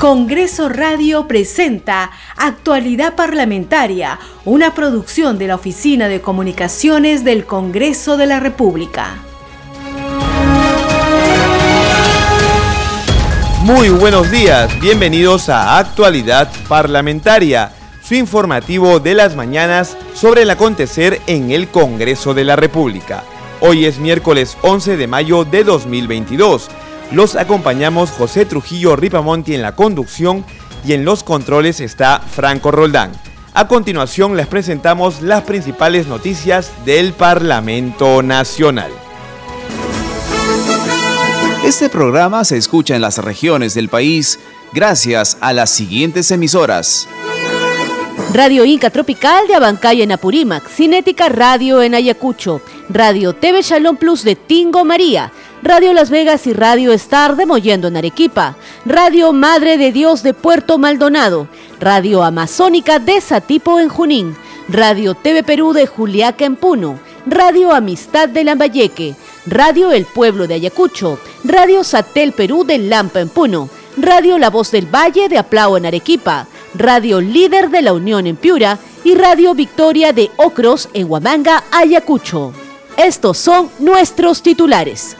Congreso Radio presenta Actualidad Parlamentaria, una producción de la Oficina de Comunicaciones del Congreso de la República. Muy buenos días, bienvenidos a Actualidad Parlamentaria, su informativo de las mañanas sobre el acontecer en el Congreso de la República. Hoy es miércoles 11 de mayo de 2022. Los acompañamos José Trujillo Ripamonti en la conducción y en los controles está Franco Roldán. A continuación les presentamos las principales noticias del Parlamento Nacional. Este programa se escucha en las regiones del país gracias a las siguientes emisoras. Radio Inca Tropical de Abancay en Apurímac, Cinética Radio en Ayacucho, Radio TV Shalom Plus de Tingo María, Radio Las Vegas y Radio Star de Mollendo en Arequipa, Radio Madre de Dios de Puerto Maldonado, Radio Amazónica de Satipo en Junín, Radio TV Perú de Juliaca en Puno, Radio Amistad de Lambayeque, Radio El Pueblo de Ayacucho, Radio Satel Perú de Lampa en Puno, Radio La Voz del Valle de Aplao en Arequipa, Radio Líder de la Unión en Piura. Y Radio Victoria de Ocros en Huamanga, Ayacucho. Estos son nuestros titulares.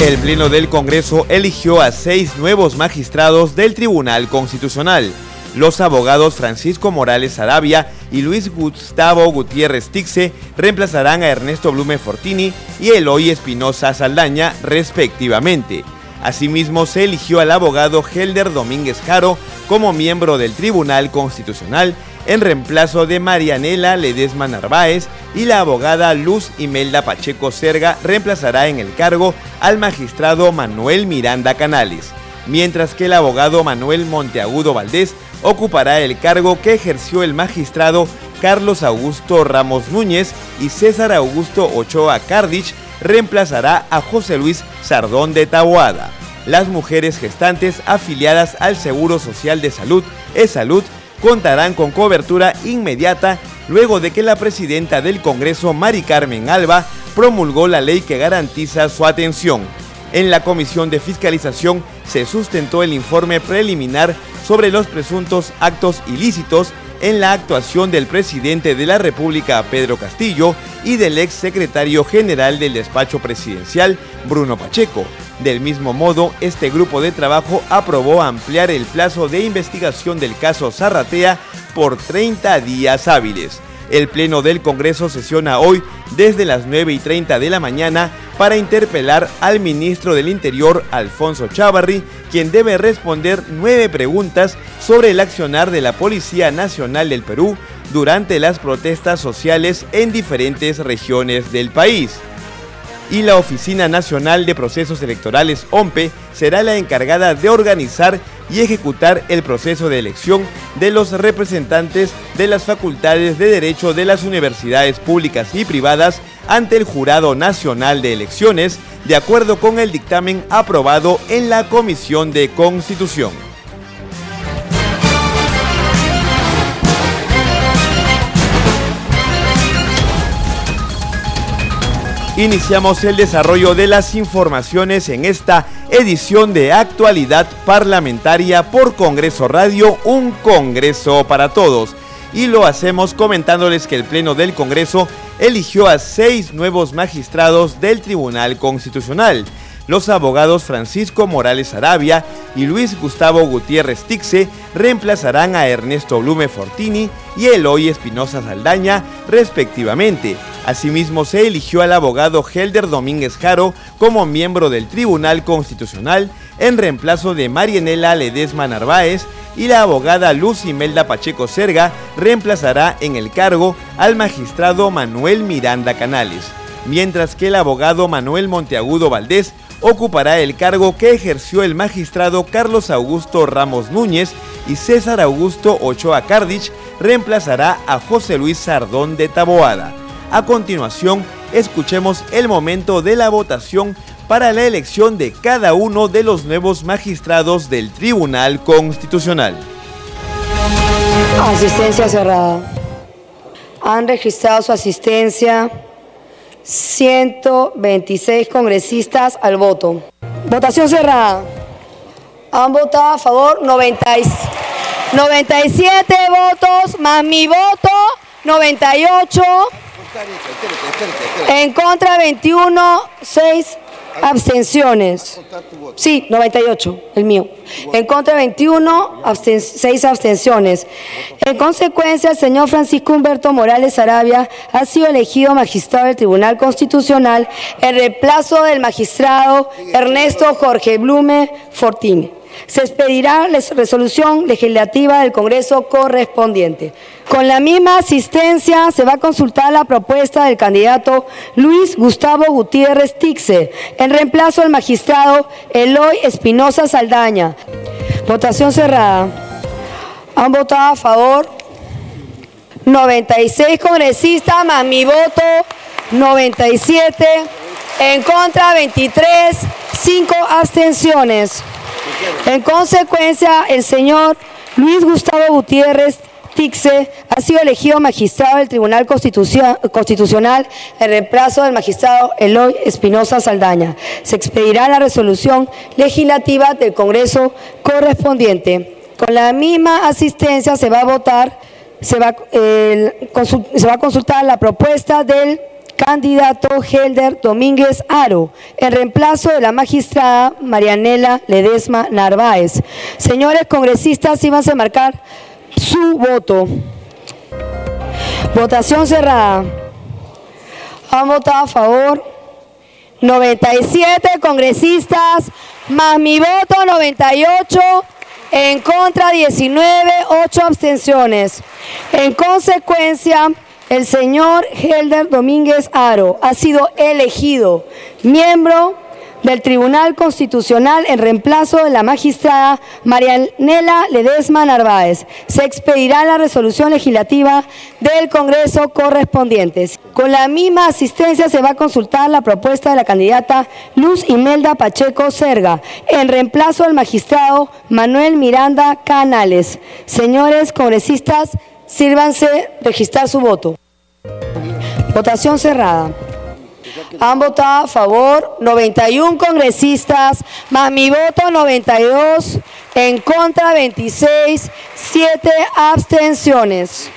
El Pleno del Congreso eligió a seis nuevos magistrados del Tribunal Constitucional. Los abogados Francisco Morales Arabia y Luis Gustavo Gutiérrez Tixe reemplazarán a Ernesto Blume Fortini y Eloy Espinosa Saldaña, respectivamente. Asimismo, se eligió al abogado Helder Domínguez Jaro como miembro del Tribunal Constitucional en reemplazo de Marianela Ledesma Narváez y la abogada Luz Imelda Pacheco Serga reemplazará en el cargo al magistrado Manuel Miranda Canales, mientras que el abogado Manuel Monteagudo Valdés ocupará el cargo que ejerció el magistrado Carlos Augusto Ramos Núñez y César Augusto Ochoa Cardich reemplazará a José Luis Sardón de Taboada. Las mujeres gestantes afiliadas al Seguro Social de Salud, E-Salud, contarán con cobertura inmediata luego de que la presidenta del Congreso, Mari Carmen Alba, promulgó la ley que garantiza su atención. En la Comisión de Fiscalización se sustentó el informe preliminar sobre los presuntos actos ilícitos en la actuación del presidente de la República, Pedro Castillo, y del ex secretario general del despacho presidencial, Bruno Pacheco. Del mismo modo, este grupo de trabajo aprobó ampliar el plazo de investigación del caso Zarratea por 30 días hábiles. El Pleno del Congreso sesiona hoy desde las 9 y 30 de la mañana para interpelar al ministro del Interior, Alfonso Chávarri, quien debe responder nueve preguntas sobre el accionar de la Policía Nacional del Perú durante las protestas sociales en diferentes regiones del país y la Oficina Nacional de Procesos Electorales, OMPE, será la encargada de organizar y ejecutar el proceso de elección de los representantes de las facultades de Derecho de las universidades públicas y privadas ante el Jurado Nacional de Elecciones, de acuerdo con el dictamen aprobado en la Comisión de Constitución. Iniciamos el desarrollo de las informaciones en esta edición de actualidad parlamentaria por Congreso Radio, un Congreso para todos. Y lo hacemos comentándoles que el Pleno del Congreso eligió a seis nuevos magistrados del Tribunal Constitucional los abogados Francisco Morales Arabia y Luis Gustavo Gutiérrez Tixe reemplazarán a Ernesto Blume Fortini y Eloy Espinosa Saldaña, respectivamente. Asimismo, se eligió al abogado Helder Domínguez Jaro como miembro del Tribunal Constitucional en reemplazo de Marianela Ledesma Narváez y la abogada Luz Imelda Pacheco Serga reemplazará en el cargo al magistrado Manuel Miranda Canales, mientras que el abogado Manuel Monteagudo Valdés ocupará el cargo que ejerció el magistrado Carlos Augusto Ramos Núñez y César Augusto Ochoa Cardich reemplazará a José Luis Sardón de Taboada. A continuación, escuchemos el momento de la votación para la elección de cada uno de los nuevos magistrados del Tribunal Constitucional. Asistencia cerrada. Han registrado su asistencia 126 congresistas al voto. Votación cerrada. Han votado a favor 97 votos, más mi voto 98. En contra 21, 6 abstenciones. Sí, 98, el mío. En contra 21, 6 abstenciones. En consecuencia, el señor Francisco Humberto Morales Arabia ha sido elegido magistrado del Tribunal Constitucional en reemplazo del magistrado Ernesto Jorge Blume Fortín. Se expedirá la resolución legislativa del Congreso correspondiente. Con la misma asistencia se va a consultar la propuesta del candidato Luis Gustavo Gutiérrez Tixe en reemplazo del magistrado Eloy Espinosa Saldaña. Votación cerrada. Han votado a favor 96 congresistas más mi voto 97. En contra 23, 5 abstenciones. En consecuencia, el señor Luis Gustavo Gutiérrez Tixe ha sido elegido magistrado del Tribunal Constitucional en reemplazo del magistrado Eloy Espinosa Saldaña. Se expedirá la resolución legislativa del Congreso correspondiente. Con la misma asistencia se va a votar, se va, se va a consultar la propuesta del candidato Helder Domínguez Aro, en reemplazo de la magistrada Marianela Ledesma Narváez. Señores congresistas, iban a marcar su voto. Votación cerrada. Han votado a favor 97 congresistas, más mi voto 98, en contra 19, 8 abstenciones. En consecuencia, el señor Helder Domínguez Aro ha sido elegido miembro del Tribunal Constitucional en reemplazo de la magistrada Marianela Ledesma Narváez. Se expedirá la resolución legislativa del Congreso correspondiente. Con la misma asistencia se va a consultar la propuesta de la candidata Luz Imelda Pacheco Serga en reemplazo del magistrado Manuel Miranda Canales. Señores congresistas, sírvanse registrar su voto. Votación cerrada. Han votado a favor 91 congresistas, más mi voto 92, en contra 26, 7 abstenciones.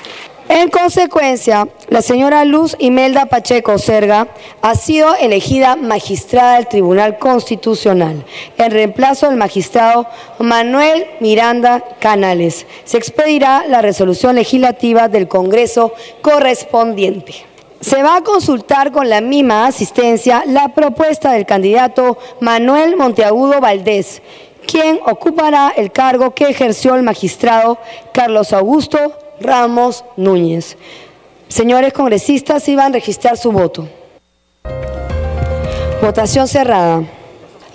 En consecuencia, la señora Luz Imelda Pacheco Serga ha sido elegida magistrada del Tribunal Constitucional en reemplazo del magistrado Manuel Miranda Canales. Se expedirá la resolución legislativa del Congreso correspondiente. Se va a consultar con la misma asistencia la propuesta del candidato Manuel Monteagudo Valdés, quien ocupará el cargo que ejerció el magistrado Carlos Augusto Ramos Núñez. Señores congresistas, iban a registrar su voto. Votación cerrada.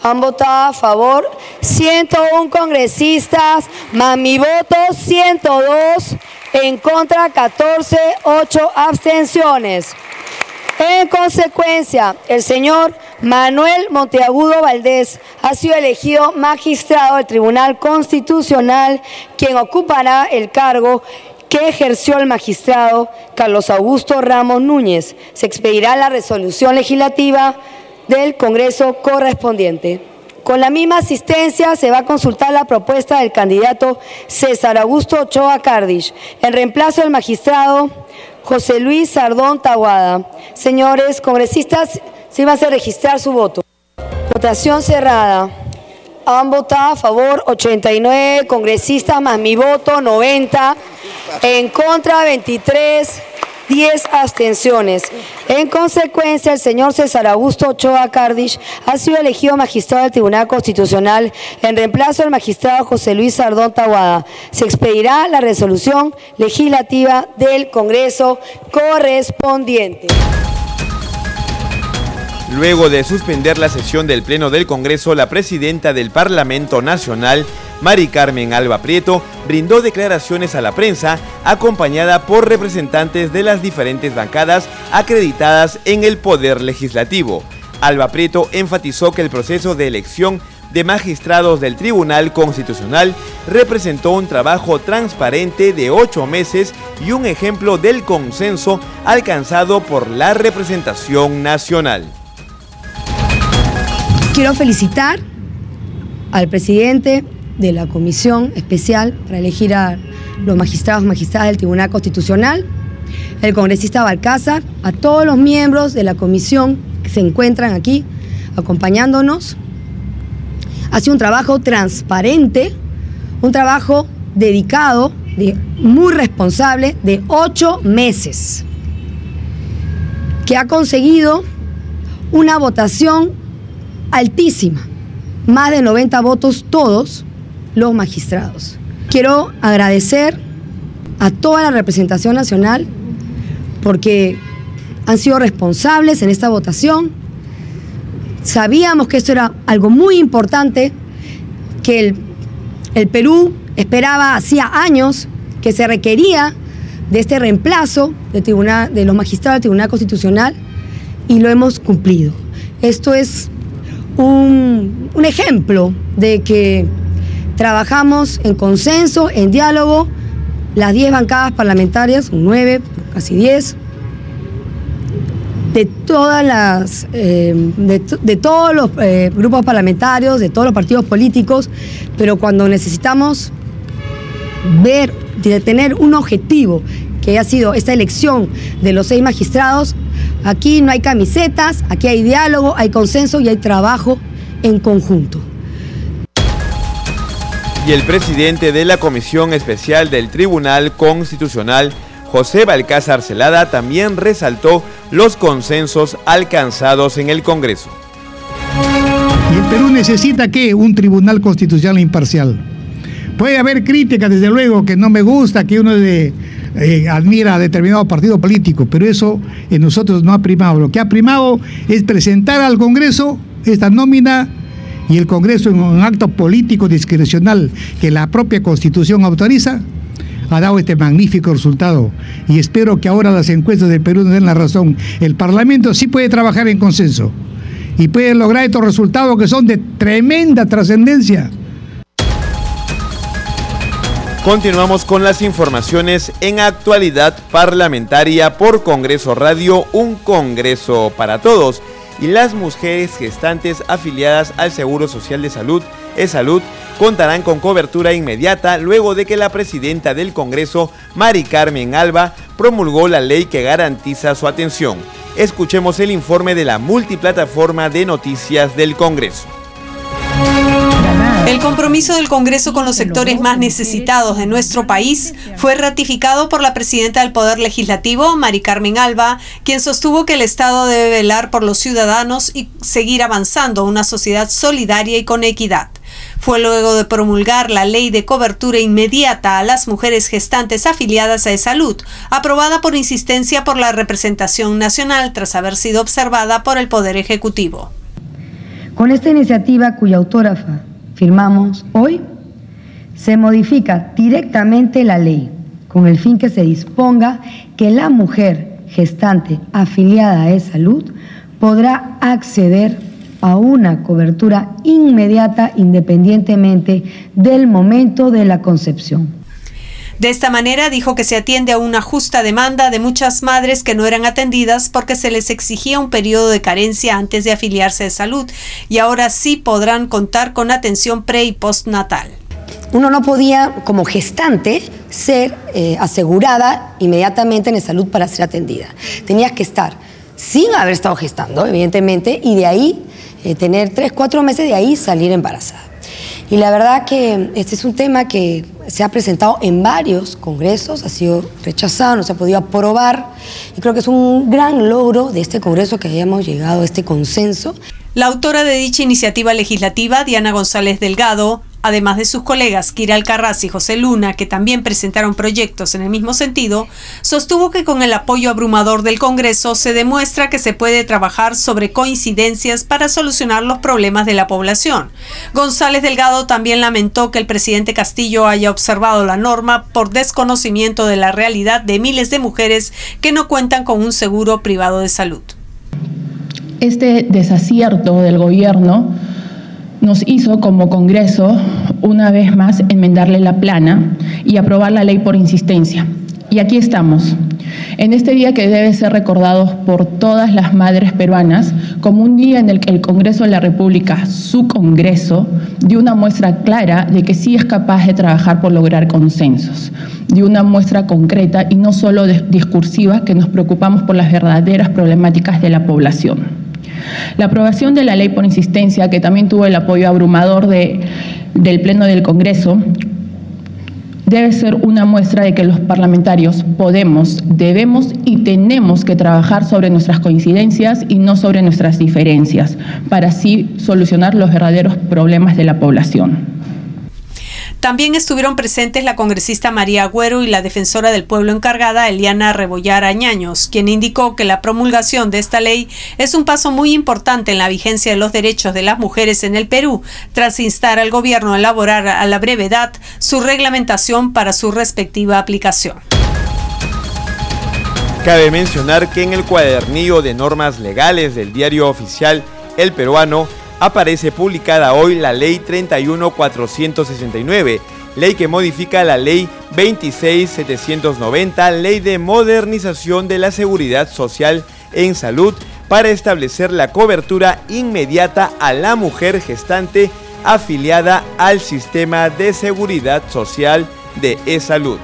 Han votado a favor 101 congresistas, más mi voto 102, en contra 14, 8 abstenciones. En consecuencia, el señor Manuel Monteagudo Valdés ha sido elegido magistrado del Tribunal Constitucional, quien ocupará el cargo que ejerció el magistrado Carlos Augusto Ramos Núñez. Se expedirá la resolución legislativa del Congreso correspondiente. Con la misma asistencia se va a consultar la propuesta del candidato César Augusto Ochoa Cardish, en reemplazo del magistrado José Luis Sardón Taguada. Señores congresistas, se va a registrar su voto. Votación cerrada. Han votado a favor 89 congresistas más mi voto 90, en contra 23, 10 abstenciones. En consecuencia, el señor César Augusto Ochoa Cardish ha sido elegido magistrado del Tribunal Constitucional en reemplazo del magistrado José Luis Sardón Tahuada. Se expedirá la resolución legislativa del Congreso correspondiente. Luego de suspender la sesión del Pleno del Congreso, la presidenta del Parlamento Nacional, Mari Carmen Alba Prieto, brindó declaraciones a la prensa, acompañada por representantes de las diferentes bancadas acreditadas en el Poder Legislativo. Alba Prieto enfatizó que el proceso de elección de magistrados del Tribunal Constitucional representó un trabajo transparente de ocho meses y un ejemplo del consenso alcanzado por la representación nacional. Quiero felicitar al presidente de la comisión especial para elegir a los magistrados magistradas del Tribunal Constitucional, el congresista Balcázar, a todos los miembros de la comisión que se encuentran aquí acompañándonos. Ha sido un trabajo transparente, un trabajo dedicado, muy responsable, de ocho meses, que ha conseguido una votación altísima, más de 90 votos todos los magistrados. Quiero agradecer a toda la representación nacional porque han sido responsables en esta votación. Sabíamos que esto era algo muy importante, que el, Perú esperaba hacía años que se requería de este reemplazo de, de los magistrados del Tribunal Constitucional y lo hemos cumplido. Esto es un ejemplo de que trabajamos en consenso, en diálogo, las 10 bancadas parlamentarias, 9, casi 10, de todas las eh, de, todos los eh, grupos parlamentarios, de todos los partidos políticos, pero cuando necesitamos ver, de tener un objetivo que ha sido esta elección de los seis magistrados, aquí no hay camisetas, aquí hay diálogo, hay consenso y hay trabajo en conjunto. Y el presidente de la Comisión Especial del Tribunal Constitucional, José Balcázar Celada, también resaltó los consensos alcanzados en el Congreso. Y el Perú necesita que un tribunal constitucional imparcial. Puede haber críticas, desde luego, que no me gusta, que uno de, eh, admira a determinado partido político, pero eso en nosotros no ha primado. Lo que ha primado es presentar al Congreso esta nómina y el Congreso en un acto político discrecional que la propia Constitución autoriza, ha dado este magnífico resultado. Y espero que ahora las encuestas del Perú nos den la razón. El Parlamento sí puede trabajar en consenso y puede lograr estos resultados que son de tremenda trascendencia. Continuamos con las informaciones en actualidad parlamentaria por Congreso Radio, un Congreso para todos y las mujeres gestantes afiliadas al Seguro Social de Salud, E-Salud, contarán con cobertura inmediata luego de que la presidenta del Congreso, Mari Carmen Alba, promulgó la ley que garantiza su atención. Escuchemos el informe de la multiplataforma de noticias del Congreso. El compromiso del Congreso con los sectores más necesitados de nuestro país fue ratificado por la presidenta del Poder Legislativo, Mari Carmen Alba, quien sostuvo que el Estado debe velar por los ciudadanos y seguir avanzando a una sociedad solidaria y con equidad. Fue luego de promulgar la ley de cobertura inmediata a las mujeres gestantes afiliadas a salud, aprobada por insistencia por la representación nacional tras haber sido observada por el Poder Ejecutivo. Con esta iniciativa cuya autógrafa firmamos hoy, se modifica directamente la ley con el fin que se disponga que la mujer gestante afiliada a salud podrá acceder a una cobertura inmediata independientemente del momento de la concepción. De esta manera dijo que se atiende a una justa demanda de muchas madres que no eran atendidas porque se les exigía un periodo de carencia antes de afiliarse a salud y ahora sí podrán contar con atención pre y postnatal. Uno no podía, como gestante, ser eh, asegurada inmediatamente en salud para ser atendida. Tenías que estar sin haber estado gestando, evidentemente, y de ahí eh, tener tres, cuatro meses de ahí salir embarazada. Y la verdad que este es un tema que se ha presentado en varios congresos, ha sido rechazado, no se ha podido aprobar. Y creo que es un gran logro de este congreso que hayamos llegado a este consenso. La autora de dicha iniciativa legislativa, Diana González Delgado, además de sus colegas Kira Alcarraz y José Luna, que también presentaron proyectos en el mismo sentido, sostuvo que con el apoyo abrumador del Congreso se demuestra que se puede trabajar sobre coincidencias para solucionar los problemas de la población. González Delgado también lamentó que el presidente Castillo haya observado la norma por desconocimiento de la realidad de miles de mujeres que no cuentan con un seguro privado de salud. Este desacierto del gobierno nos hizo como Congreso una vez más enmendarle la plana y aprobar la ley por insistencia. Y aquí estamos, en este día que debe ser recordado por todas las madres peruanas como un día en el que el Congreso de la República, su Congreso, dio una muestra clara de que sí es capaz de trabajar por lograr consensos, dio una muestra concreta y no solo discursiva que nos preocupamos por las verdaderas problemáticas de la población. La aprobación de la ley por insistencia, que también tuvo el apoyo abrumador de, del Pleno del Congreso, debe ser una muestra de que los parlamentarios podemos, debemos y tenemos que trabajar sobre nuestras coincidencias y no sobre nuestras diferencias, para así solucionar los verdaderos problemas de la población. También estuvieron presentes la congresista María Agüero y la defensora del pueblo encargada Eliana Rebollar Añaños, quien indicó que la promulgación de esta ley es un paso muy importante en la vigencia de los derechos de las mujeres en el Perú, tras instar al gobierno a elaborar a la brevedad su reglamentación para su respectiva aplicación. Cabe mencionar que en el cuadernillo de normas legales del diario oficial El Peruano aparece publicada hoy la Ley 31469, ley que modifica la Ley 26790, Ley de Modernización de la Seguridad Social en Salud, para establecer la cobertura inmediata a la mujer gestante afiliada al sistema de seguridad social de e-salud.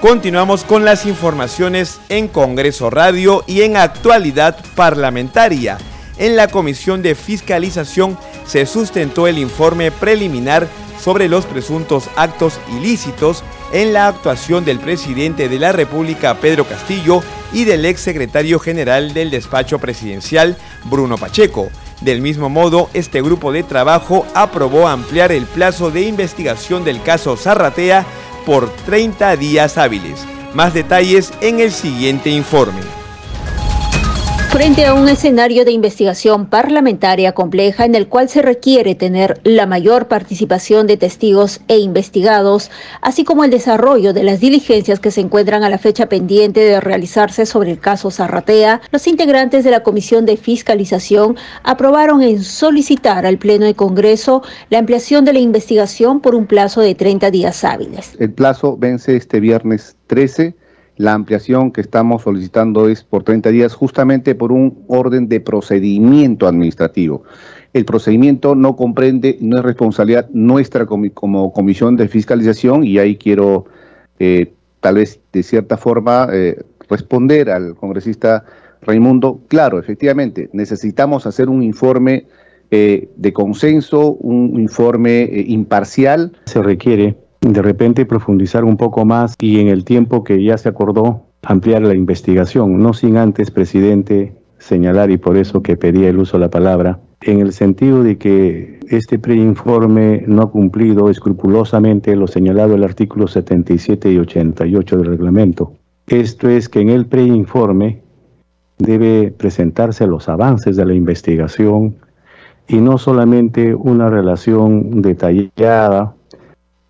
Continuamos con las informaciones en Congreso Radio y en actualidad parlamentaria en la Comisión de Fiscalización se sustentó el informe preliminar sobre los presuntos actos ilícitos en la actuación del presidente de la República, Pedro Castillo, y del ex secretario general del despacho presidencial, Bruno Pacheco. Del mismo modo, este grupo de trabajo aprobó ampliar el plazo de investigación del caso Zarratea por 30 días hábiles. Más detalles en el siguiente informe. Frente a un escenario de investigación parlamentaria compleja en el cual se requiere tener la mayor participación de testigos e investigados, así como el desarrollo de las diligencias que se encuentran a la fecha pendiente de realizarse sobre el caso Zarratea, los integrantes de la Comisión de Fiscalización aprobaron en solicitar al Pleno de Congreso la ampliación de la investigación por un plazo de 30 días hábiles. El plazo vence este viernes 13 la ampliación que estamos solicitando es por 30 días justamente por un orden de procedimiento administrativo. El procedimiento no comprende, no es responsabilidad nuestra como, comisión de fiscalización y ahí quiero eh, tal vez de cierta forma eh, responder al congresista Raimundo. Claro, efectivamente, necesitamos hacer un informe eh, de consenso, un informe imparcial. Se requiere de repente profundizar un poco más y en el tiempo que ya se acordó ampliar la investigación, no sin antes, presidente, señalar y por eso que pedía el uso de la palabra, en el sentido de que este preinforme no ha cumplido escrupulosamente lo señalado el artículo 77 y 88 del reglamento. Esto es que en el preinforme debe presentarse los avances de la investigación y no solamente una relación detallada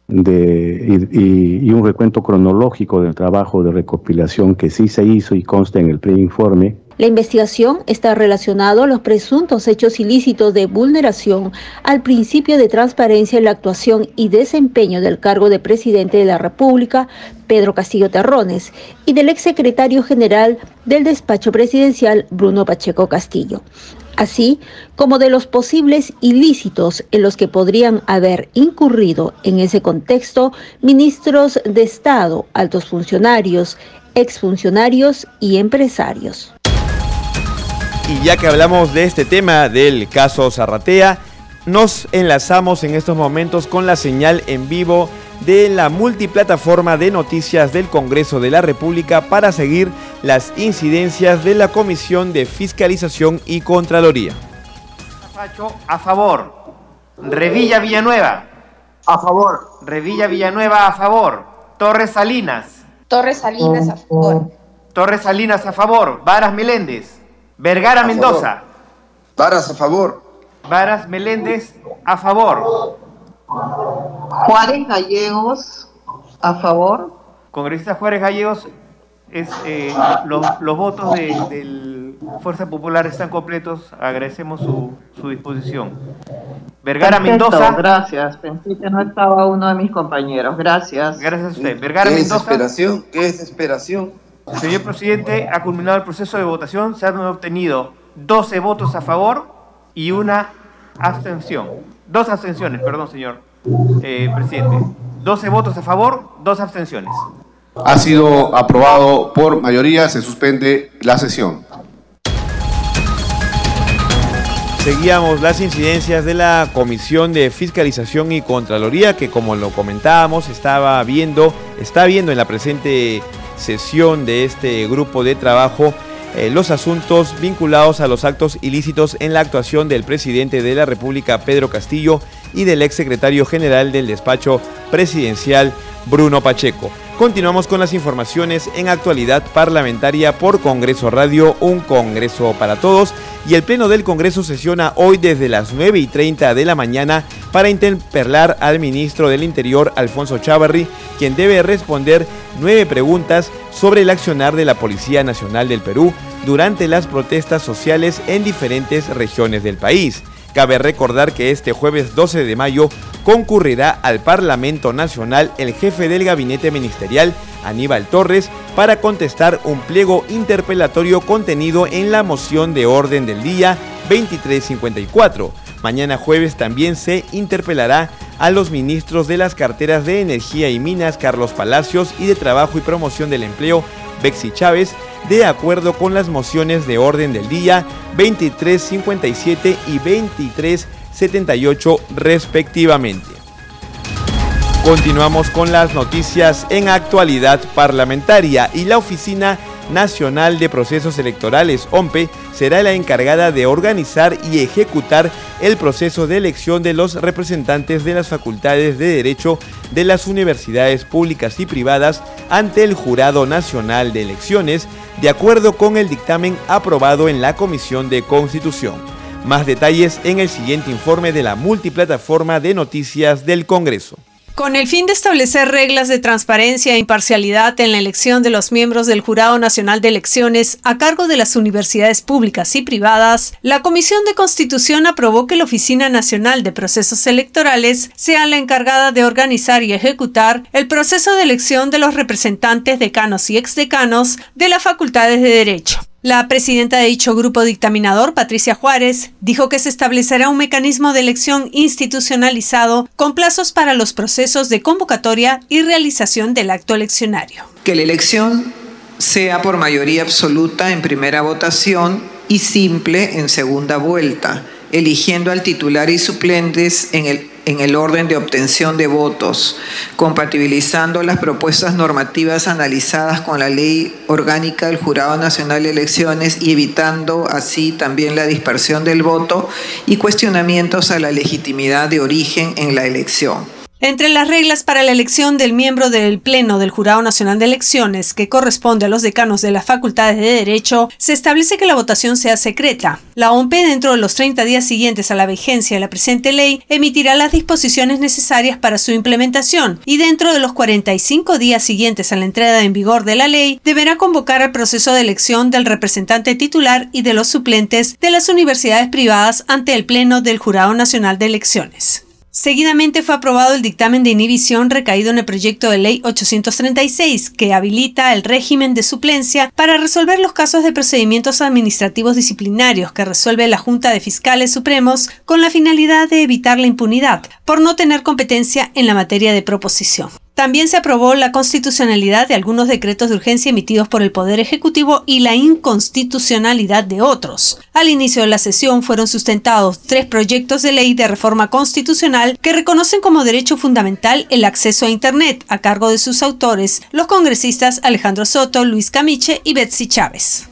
de, y, un recuento cronológico del trabajo de recopilación que sí se hizo y consta en el preinforme. La investigación está relacionada a los presuntos hechos ilícitos de vulneración al principio de transparencia en la actuación y desempeño del cargo de presidente de la República, Pedro Castillo Terrones, y del exsecretario general del despacho presidencial, Bruno Pacheco Castillo así como de los posibles ilícitos en los que podrían haber incurrido en ese contexto ministros de Estado, altos funcionarios, exfuncionarios y empresarios. Y ya que hablamos de este tema del caso Zarratea, nos enlazamos en estos momentos con la señal en vivo de la multiplataforma de noticias del Congreso de la República para seguir las incidencias de la Comisión de Fiscalización y Contraloría. A favor. Revilla Villanueva. A favor. Revilla Villanueva a favor. Torres Salinas. Torres Salinas a favor. Torres Salinas a favor. Varas Meléndez. Vergara Mendoza. Varas a favor. Varas Meléndez a favor. Juárez Gallegos, a favor. Congresista Juárez Gallegos, es, eh, los, votos de, Fuerza Popular están completos. Agradecemos su, disposición. Vergara Mendoza. Gracias. Pensé que no estaba uno de mis compañeros. Gracias. Gracias a usted. Vergara ¿Qué Mendoza. Desesperación? ¿Qué desesperación? Señor presidente, ha culminado el proceso de votación. Se han obtenido 12 votos a favor y una abstención. Dos abstenciones, perdón, señor eh, presidente. 12 votos a favor, dos abstenciones. Ha sido aprobado por mayoría, se suspende la sesión. Seguíamos las incidencias de la Comisión de Fiscalización y Contraloría que como lo comentábamos estaba viendo, está viendo en la presente sesión de este grupo de trabajo eh, los asuntos vinculados a los actos ilícitos en la actuación del presidente de la República Pedro Castillo y del exsecretario general del despacho presidencial Bruno Pacheco. Continuamos con las informaciones en actualidad parlamentaria por Congreso Radio, un Congreso para todos. Y el Pleno del Congreso sesiona hoy desde las 9 y 30 de la mañana para interpelar al ministro del Interior, Alfonso Chávarri, quien debe responder nueve preguntas sobre el accionar de la Policía Nacional del Perú durante las protestas sociales en diferentes regiones del país. Cabe recordar que este jueves 12 de mayo concurrirá al Parlamento Nacional el jefe del gabinete ministerial, Aníbal Torres, para contestar un pliego interpelatorio contenido en la moción de orden del día 2354. Mañana jueves también se interpelará a los ministros de las carteras de Energía y Minas, Carlos Palacios, y de Trabajo y Promoción del Empleo, Bexi Chávez, de acuerdo con las mociones de orden del día 2357 y 2378 respectivamente. Continuamos con las noticias en actualidad parlamentaria y la Oficina Nacional de Procesos Electorales, OMPE, será la encargada de organizar y ejecutar el proceso de elección de los representantes de las facultades de Derecho de las universidades públicas y privadas ante el Jurado Nacional de Elecciones, de acuerdo con el dictamen aprobado en la Comisión de Constitución. Más detalles en el siguiente informe de la multiplataforma de noticias del Congreso. Con el fin de establecer reglas de transparencia e imparcialidad en la elección de los miembros del Jurado Nacional de Elecciones a cargo de las universidades públicas y privadas, la Comisión de Constitución aprobó que la Oficina Nacional de Procesos Electorales sea la encargada de organizar y ejecutar el proceso de elección de los representantes decanos y exdecanos de las facultades de Derecho. La presidenta de dicho grupo dictaminador, Patricia Juárez, dijo que se establecerá un mecanismo de elección institucionalizado con plazos para los procesos de convocatoria y realización del acto eleccionario. Que la elección sea por mayoría absoluta en primera votación y simple en segunda vuelta, eligiendo al titular y suplentes en el en el orden de obtención de votos, compatibilizando las propuestas normativas analizadas con la ley orgánica del Jurado Nacional de Elecciones y evitando así también la dispersión del voto y cuestionamientos a la legitimidad de origen en la elección. Entre las reglas para la elección del miembro del Pleno del Jurado Nacional de Elecciones, que corresponde a los decanos de las facultades de Derecho, se establece que la votación sea secreta. La OMP, dentro de los 30 días siguientes a la vigencia de la presente ley, emitirá las disposiciones necesarias para su implementación y dentro de los 45 días siguientes a la entrada en vigor de la ley, deberá convocar el proceso de elección del representante titular y de los suplentes de las universidades privadas ante el Pleno del Jurado Nacional de Elecciones. Seguidamente fue aprobado el dictamen de inhibición recaído en el proyecto de ley 836, que habilita el régimen de suplencia para resolver los casos de procedimientos administrativos disciplinarios que resuelve la Junta de Fiscales Supremos con la finalidad de evitar la impunidad por no tener competencia en la materia de proposición. También se aprobó la constitucionalidad de algunos decretos de urgencia emitidos por el Poder Ejecutivo y la inconstitucionalidad de otros. Al inicio de la sesión fueron sustentados tres proyectos de ley de reforma constitucional que reconocen como derecho fundamental el acceso a Internet a cargo de sus autores, los congresistas Alejandro Soto, Luis Camiche y Betsy Chávez.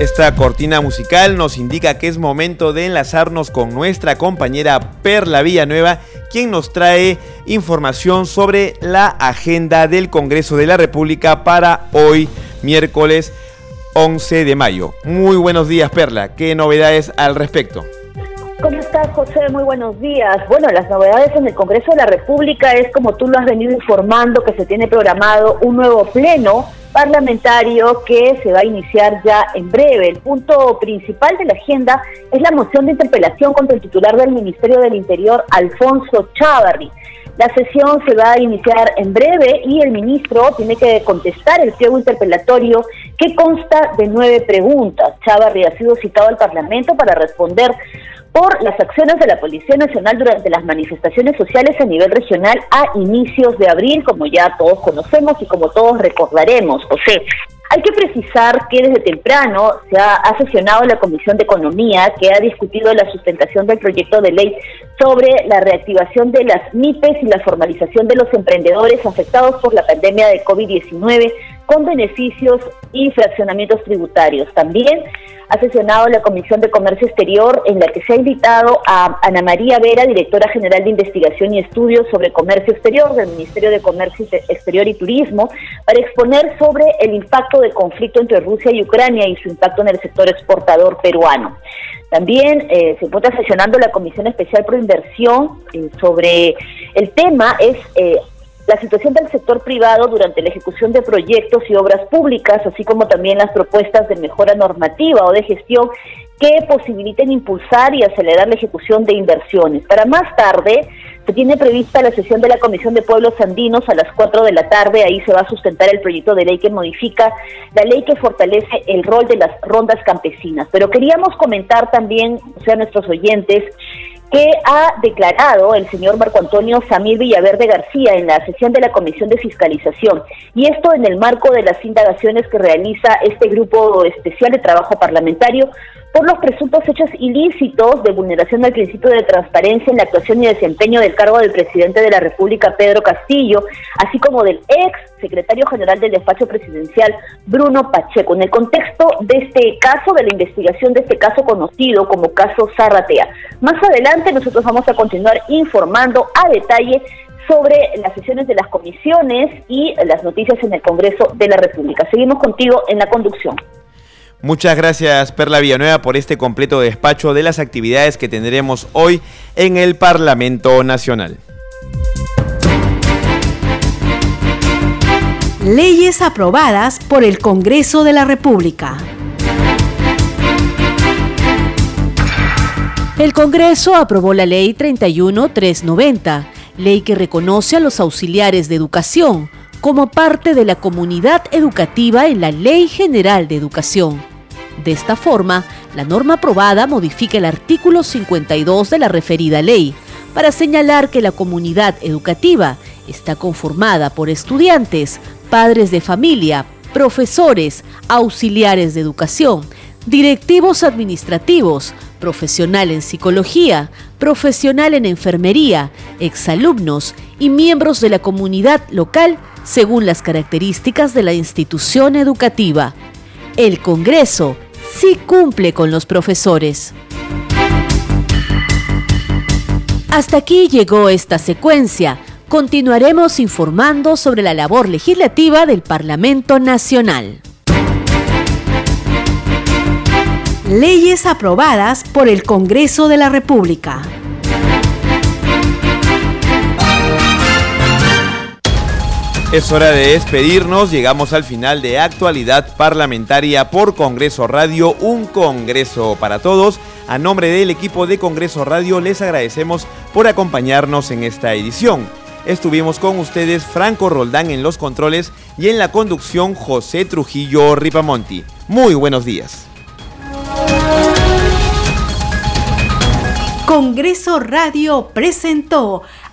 Esta cortina musical nos indica que es momento de enlazarnos con nuestra compañera Perla Villanueva, quien nos trae información sobre la agenda del Congreso de la República para hoy, miércoles 11 de mayo. Muy buenos días, Perla. ¿Qué novedades al respecto? ¿Cómo estás, José? Muy buenos días. Bueno, las novedades en el Congreso de la República es, como tú lo has venido informando, que se tiene programado un nuevo pleno parlamentario que se va a iniciar ya en breve. El punto principal de la agenda es la moción de interpelación contra el titular del Ministerio del Interior, Alfonso Chávarri. La sesión se va a iniciar en breve y el ministro tiene que contestar el pliego interpelatorio que consta de nueve preguntas. Chávarri ha sido citado al Parlamento para responder por las acciones de la Policía Nacional durante las manifestaciones sociales a nivel regional a inicios de abril, como ya todos conocemos y como todos recordaremos. José, hay que precisar que desde temprano se ha, sesionado la Comisión de Economía que ha discutido la sustentación del proyecto de ley sobre la reactivación de las MIPES y la formalización de los emprendedores afectados por la pandemia de COVID-19 con beneficios y fraccionamientos tributarios. También ha sesionado la Comisión de Comercio Exterior en la que se ha invitado a Ana María Vera, directora general de Investigación y Estudios sobre Comercio Exterior del Ministerio de Comercio Exterior y Turismo, para exponer sobre el impacto del conflicto entre Rusia y Ucrania y su impacto en el sector exportador peruano. También eh, se encuentra sesionando la Comisión Especial Pro Inversión eh, sobre el tema es eh, la situación del sector privado durante la ejecución de proyectos y obras públicas, así como también las propuestas de mejora normativa o de gestión que posibiliten impulsar y acelerar la ejecución de inversiones. Para más tarde, se tiene prevista la sesión de la Comisión de Pueblos Andinos a las 4 de la tarde. Ahí se va a sustentar el proyecto de ley que modifica la ley que fortalece el rol de las rondas campesinas. Pero queríamos comentar también, o sea, nuestros oyentes, que ha declarado el señor Marco Antonio Samir Villaverde García en la sesión de la Comisión de Fiscalización. Y esto en el marco de las indagaciones que realiza este grupo especial de trabajo parlamentario por los presuntos hechos ilícitos de vulneración del principio de transparencia en la actuación y desempeño del cargo del presidente de la República, Pedro Castillo, así como del ex secretario general del despacho presidencial, Bruno Pacheco, en el contexto de este caso, de la investigación de este caso conocido como caso Zarratea. Más adelante nosotros vamos a continuar informando a detalle sobre las sesiones de las comisiones y las noticias en el Congreso de la República. Seguimos contigo en la conducción. Muchas gracias Perla Villanueva por este completo despacho de las actividades que tendremos hoy en el Parlamento Nacional. Leyes aprobadas por el Congreso de la República. El Congreso aprobó la Ley 31390, ley que reconoce a los auxiliares de educación como parte de la comunidad educativa en la Ley General de Educación. De esta forma, la norma aprobada modifica el artículo 52 de la referida ley para señalar que la comunidad educativa está conformada por estudiantes, padres de familia, profesores, auxiliares de educación, directivos administrativos, profesional en psicología, profesional en enfermería, exalumnos y miembros de la comunidad local según las características de la institución educativa. El Congreso sí cumple con los profesores. Hasta aquí llegó esta secuencia. Continuaremos informando sobre la labor legislativa del Parlamento Nacional. Leyes aprobadas por el Congreso de la República. Es hora de despedirnos, llegamos al final de actualidad parlamentaria por Congreso Radio, un Congreso para todos. A nombre del equipo de Congreso Radio les agradecemos por acompañarnos en esta edición. Estuvimos con ustedes Franco Roldán en los controles y en la conducción José Trujillo Ripamonti. Muy buenos días. Congreso Radio presentó